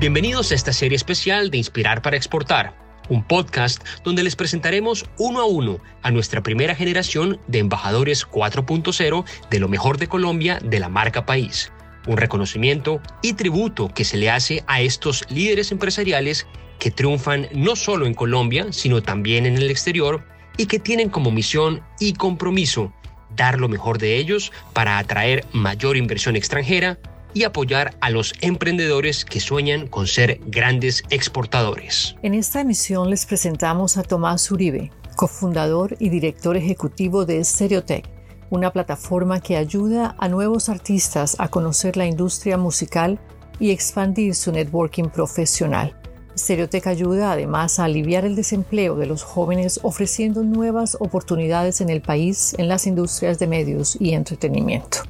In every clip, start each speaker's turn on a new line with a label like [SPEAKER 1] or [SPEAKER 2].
[SPEAKER 1] Bienvenidos a esta serie especial de Inspirar para Exportar, un podcast donde les presentaremos uno a uno a nuestra primera generación de embajadores 4.0 de lo mejor de Colombia de la marca país. Un reconocimiento y tributo que se le hace a estos líderes empresariales que triunfan no solo en Colombia, sino también en el exterior y que tienen como misión y compromiso dar lo mejor de ellos para atraer mayor inversión extranjera y apoyar a los emprendedores que sueñan con ser grandes exportadores.
[SPEAKER 2] En esta emisión les presentamos a Tomás Uribe, cofundador y director ejecutivo de Stereotech, una plataforma que ayuda a nuevos artistas a conocer la industria musical y expandir su networking profesional. Stereotech ayuda además a aliviar el desempleo de los jóvenes ofreciendo nuevas oportunidades en el país en las industrias de medios y entretenimiento.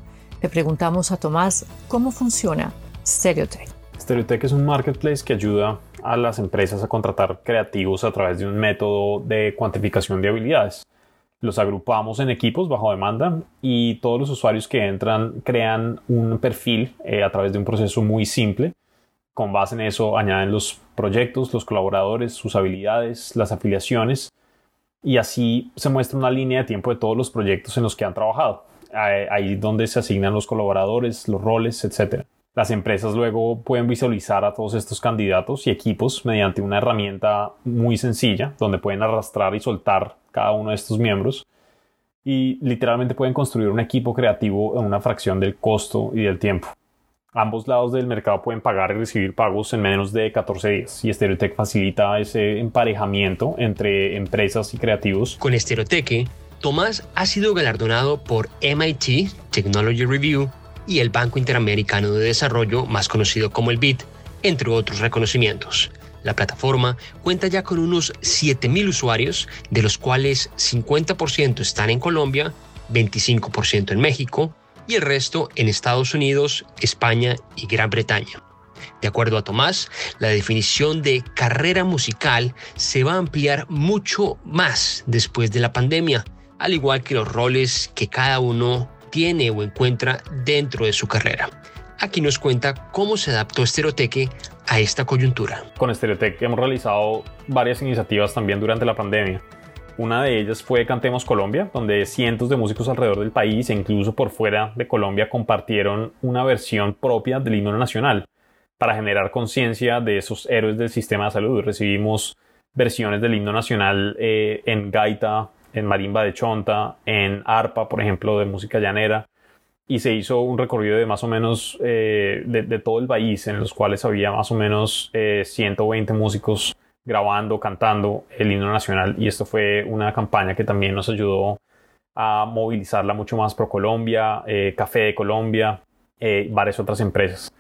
[SPEAKER 2] Le preguntamos a Tomás cómo funciona Stereotech.
[SPEAKER 3] Stereotech es un marketplace que ayuda a las empresas a contratar creativos a través de un método de cuantificación de habilidades. Los agrupamos en equipos bajo demanda y todos los usuarios que entran crean un perfil eh, a través de un proceso muy simple. Con base en eso añaden los proyectos, los colaboradores, sus habilidades, las afiliaciones y así se muestra una línea de tiempo de todos los proyectos en los que han trabajado ahí donde se asignan los colaboradores, los roles, etc. Las empresas luego pueden visualizar a todos estos candidatos y equipos mediante una herramienta muy sencilla donde pueden arrastrar y soltar cada uno de estos miembros y literalmente pueden construir un equipo creativo en una fracción del costo y del tiempo. Ambos lados del mercado pueden pagar y recibir pagos en menos de 14 días y Stereotech facilita ese emparejamiento entre empresas y creativos.
[SPEAKER 1] Con Stereotech Tomás ha sido galardonado por MIT Technology Review y el Banco Interamericano de Desarrollo, más conocido como el BID, entre otros reconocimientos. La plataforma cuenta ya con unos 7.000 usuarios, de los cuales 50% están en Colombia, 25% en México y el resto en Estados Unidos, España y Gran Bretaña. De acuerdo a Tomás, la definición de carrera musical se va a ampliar mucho más después de la pandemia al igual que los roles que cada uno tiene o encuentra dentro de su carrera. Aquí nos cuenta cómo se adaptó Estereoteque a esta coyuntura.
[SPEAKER 3] Con Estereoteque hemos realizado varias iniciativas también durante la pandemia. Una de ellas fue Cantemos Colombia, donde cientos de músicos alrededor del país e incluso por fuera de Colombia compartieron una versión propia del himno nacional para generar conciencia de esos héroes del sistema de salud. Recibimos versiones del himno nacional eh, en gaita, en marimba de chonta, en arpa, por ejemplo, de música llanera, y se hizo un recorrido de más o menos eh, de, todo el país, en los cuales había más o menos 120 eh, músicos grabando, cantando el himno nacional, y esto fue una campaña que también nos ayudó a movilizarla mucho más pro Colombia, eh, Café de Colombia, varias otras empresas.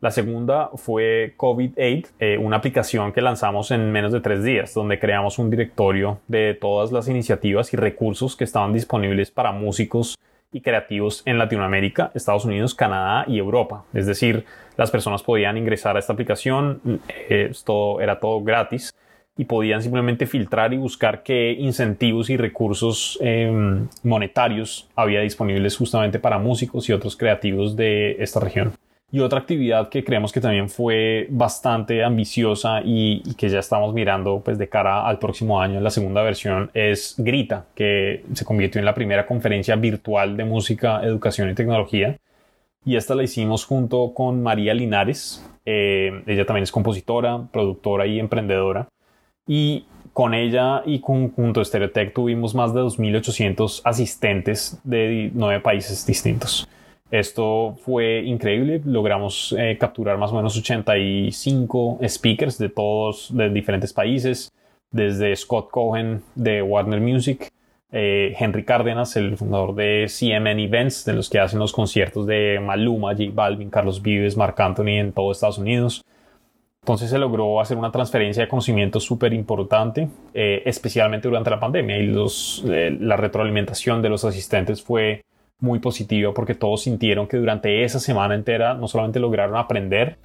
[SPEAKER 3] La segunda fue COVID-8, eh, una aplicación que lanzamos en menos de tres días, donde creamos un directorio de todas las iniciativas y recursos que estaban disponibles para músicos y creativos en Latinoamérica, Estados Unidos, Canadá y Europa. Es decir, las personas podían ingresar a esta aplicación, eh, esto era todo gratis y podían simplemente filtrar y buscar qué incentivos y recursos em, monetarios había disponibles justamente para músicos y otros creativos de esta región. Y otra actividad que creemos que también fue bastante ambiciosa y, que ya estamos mirando pues de cara al próximo año, la segunda versión, es Grita, que se convirtió en la primera conferencia virtual de música, educación y tecnología. Y esta la hicimos junto con María Linares. Eh, ella también es compositora, productora y emprendedora. Y con ella y con, junto a Stereotech tuvimos más de 2.800 asistentes de nueve países distintos. Esto fue increíble. Logramos eh, capturar más o menos 85 speakers de todos, de diferentes países, desde Scott Cohen de Warner Music, eh, Henry Cárdenas, el fundador de CMN Events, de los que hacen los conciertos de Maluma, J Balvin, Carlos Vives, Marc Anthony en todo Estados Unidos. Entonces se logró hacer una transferencia de conocimiento súper importante, eh, especialmente durante la pandemia, y los, la retroalimentación de los asistentes fue muy positiva porque todos sintieron que durante esa semana entera no solamente lograron aprender,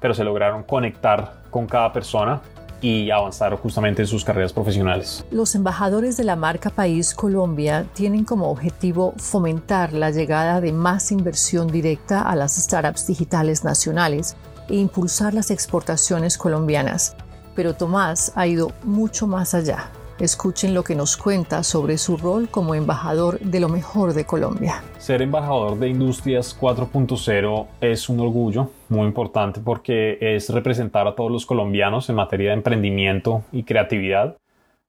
[SPEAKER 3] pero se lograron conectar con cada persona y avanzar justamente en sus carreras profesionales.
[SPEAKER 2] Los embajadores de la marca País Colombia tienen como objetivo fomentar la llegada de más inversión directa a las startups digitales nacionales e impulsar las exportaciones colombianas. Pero Tomás ha ido mucho más allá. Escuchen lo que nos cuenta sobre su rol como embajador de lo mejor de Colombia.
[SPEAKER 3] Ser embajador de Industrias 4.0 es un orgullo muy importante porque es representar a todos los colombianos en materia de emprendimiento y creatividad.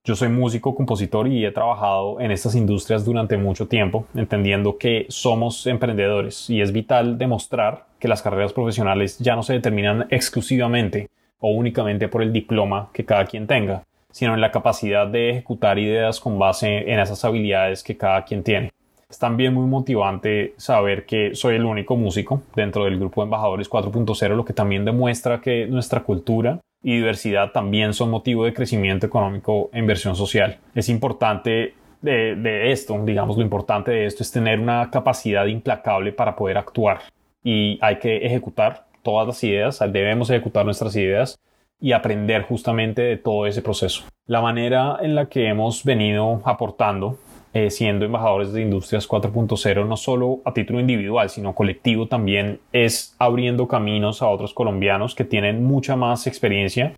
[SPEAKER 3] Yo soy músico, compositor y he trabajado en estas industrias durante mucho tiempo, entendiendo que somos emprendedores y es vital demostrar que las carreras profesionales ya no se determinan exclusivamente o únicamente por el diploma que cada quien tenga sino en la capacidad de ejecutar ideas con base en esas habilidades que cada quien tiene. Es también muy motivante saber que soy el único músico dentro del grupo de embajadores 4.0, lo que también demuestra que nuestra cultura y diversidad también son motivo de crecimiento económico e inversión social. Es importante de, de, esto, digamos, lo importante de esto es tener una capacidad implacable para poder actuar y hay que ejecutar todas las ideas, debemos ejecutar nuestras ideas y aprender justamente de todo ese proceso. La manera en la que hemos venido aportando, eh, siendo embajadores de Industrias 4.0, no solo a título individual, sino colectivo también, es abriendo caminos a otros colombianos que tienen mucha más experiencia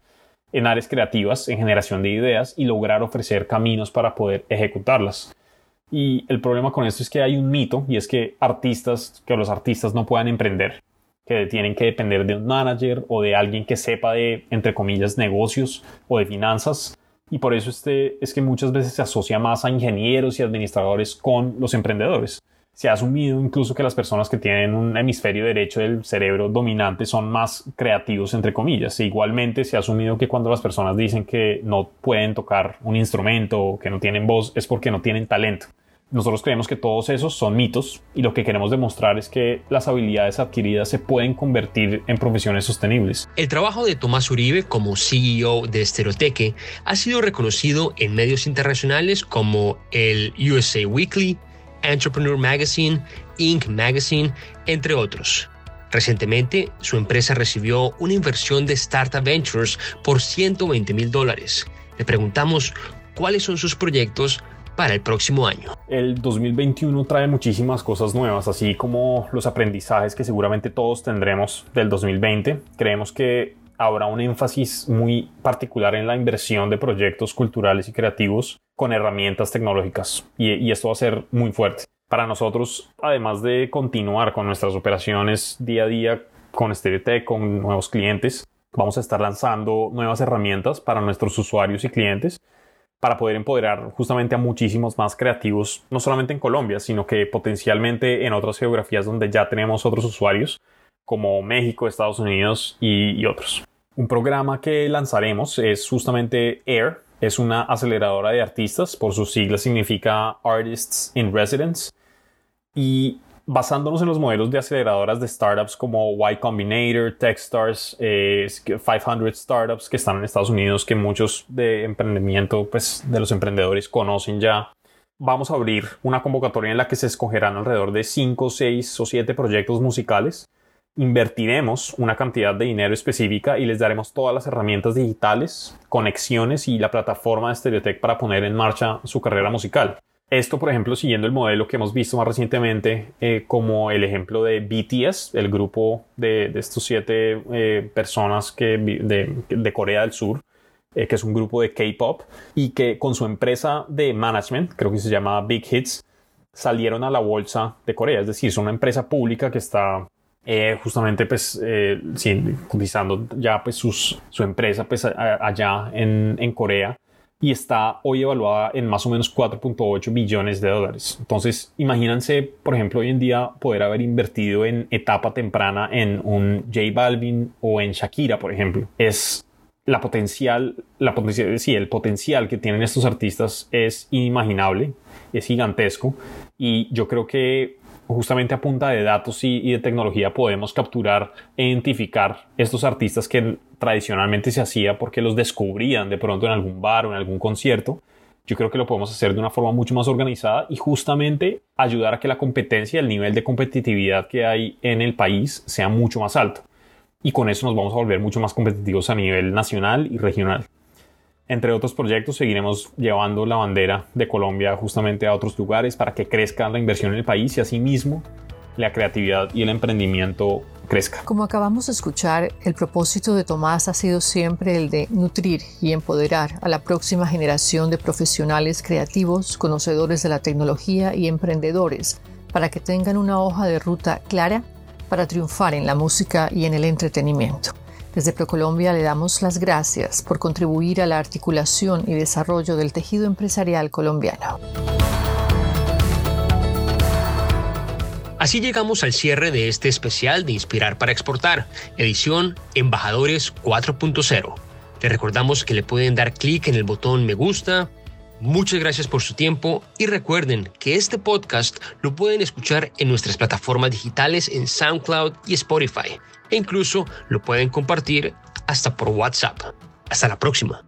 [SPEAKER 3] en áreas creativas, en generación de ideas y lograr ofrecer caminos para poder ejecutarlas. Y el problema con esto es que hay un mito y es que artistas, que los artistas no puedan emprender que tienen que depender de un manager o de alguien que sepa de, entre comillas, negocios o de finanzas. Y por eso este, es que muchas veces se asocia más a ingenieros y administradores con los emprendedores. Se ha asumido incluso que las personas que tienen un hemisferio derecho del cerebro dominante son más creativos, entre comillas. E igualmente se ha asumido que cuando las personas dicen que no pueden tocar un instrumento o que no tienen voz es porque no tienen talento. Nosotros creemos que todos esos son mitos y lo que queremos demostrar es que las habilidades adquiridas se pueden convertir en profesiones sostenibles.
[SPEAKER 1] El trabajo de Tomás Uribe como CEO de Estereoteque ha sido reconocido en medios internacionales como el USA Weekly, Entrepreneur Magazine, Inc. Magazine, entre otros. Recientemente, su empresa recibió una inversión de Startup Ventures por 120 mil dólares. Le preguntamos cuáles son sus proyectos para el próximo año.
[SPEAKER 3] El 2021 trae muchísimas cosas nuevas, así como los aprendizajes que seguramente todos tendremos del 2020. Creemos que habrá un énfasis muy particular en la inversión de proyectos culturales y creativos con herramientas tecnológicas y, esto va a ser muy fuerte. Para nosotros, además de continuar con nuestras operaciones día a día con Stereotech, con nuevos clientes, vamos a estar lanzando nuevas herramientas para nuestros usuarios y clientes para poder empoderar justamente a muchísimos más creativos, no solamente en Colombia, sino que potencialmente en otras geografías donde ya tenemos otros usuarios, como México, Estados Unidos y, otros. Un programa que lanzaremos es justamente AIR, es una aceleradora de artistas, por sus siglas significa Artists in Residence, y basándonos en los modelos de aceleradoras de startups como Y Combinator, Techstars, 500 eh, Startups que están en Estados Unidos, que muchos de emprendimiento, pues de los emprendedores conocen ya. Vamos a abrir una convocatoria en la que se escogerán alrededor de 5, 6 o 7 proyectos musicales. Invertiremos una cantidad de dinero específica y les daremos todas las herramientas digitales, conexiones y la plataforma de Stereotech para poner en marcha su carrera musical. Esto, por ejemplo, siguiendo el modelo que hemos visto más recientemente, eh, como el ejemplo de BTS, el grupo de, estos siete eh, personas que, de, Corea del Sur, eh, que es un grupo de K-pop, y que con su empresa de management, creo que se llama Big Hits, salieron a la bolsa de Corea. Es decir, son una empresa pública que está justamente pues utilizando ya pues su empresa pues allá en, en Corea y está hoy evaluada en más o menos 4.8 billones de dólares. Entonces, imagínense, por ejemplo, hoy en día poder haber invertido en etapa temprana en un J Balvin o en Shakira, por ejemplo. Es la potencial, la potencial, sí, el potencial que tienen estos artistas es inimaginable, es gigantesco y yo creo que justamente a punta de datos y, de tecnología podemos capturar e identificar estos artistas que tradicionalmente se hacía porque los descubrían de pronto en algún bar o en algún concierto. Yo creo que lo podemos hacer de una forma mucho más organizada y justamente ayudar a que la competencia, el nivel de competitividad que hay en el país sea mucho más alto. Y con eso nos vamos a volver mucho más competitivos a nivel nacional y regional. Entre otros proyectos, seguiremos llevando la bandera de Colombia justamente a otros lugares para que crezca la inversión en el país y asimismo la creatividad y el emprendimiento crezca.
[SPEAKER 2] Como acabamos de escuchar, el propósito de Tomás ha sido siempre el de nutrir y empoderar a la próxima generación de profesionales creativos, conocedores de la tecnología y emprendedores para que tengan una hoja de ruta clara para triunfar en la música y en el entretenimiento. Desde ProColombia le damos las gracias por contribuir a la articulación y desarrollo del tejido empresarial colombiano.
[SPEAKER 1] Así llegamos al cierre de este especial de Inspirar para Exportar, edición Embajadores 4.0. Le recordamos que le pueden dar clic en el botón me gusta. Muchas gracias por su tiempo y recuerden que este podcast lo pueden escuchar en nuestras plataformas digitales en SoundCloud y Spotify e incluso lo pueden compartir hasta por WhatsApp. Hasta la próxima.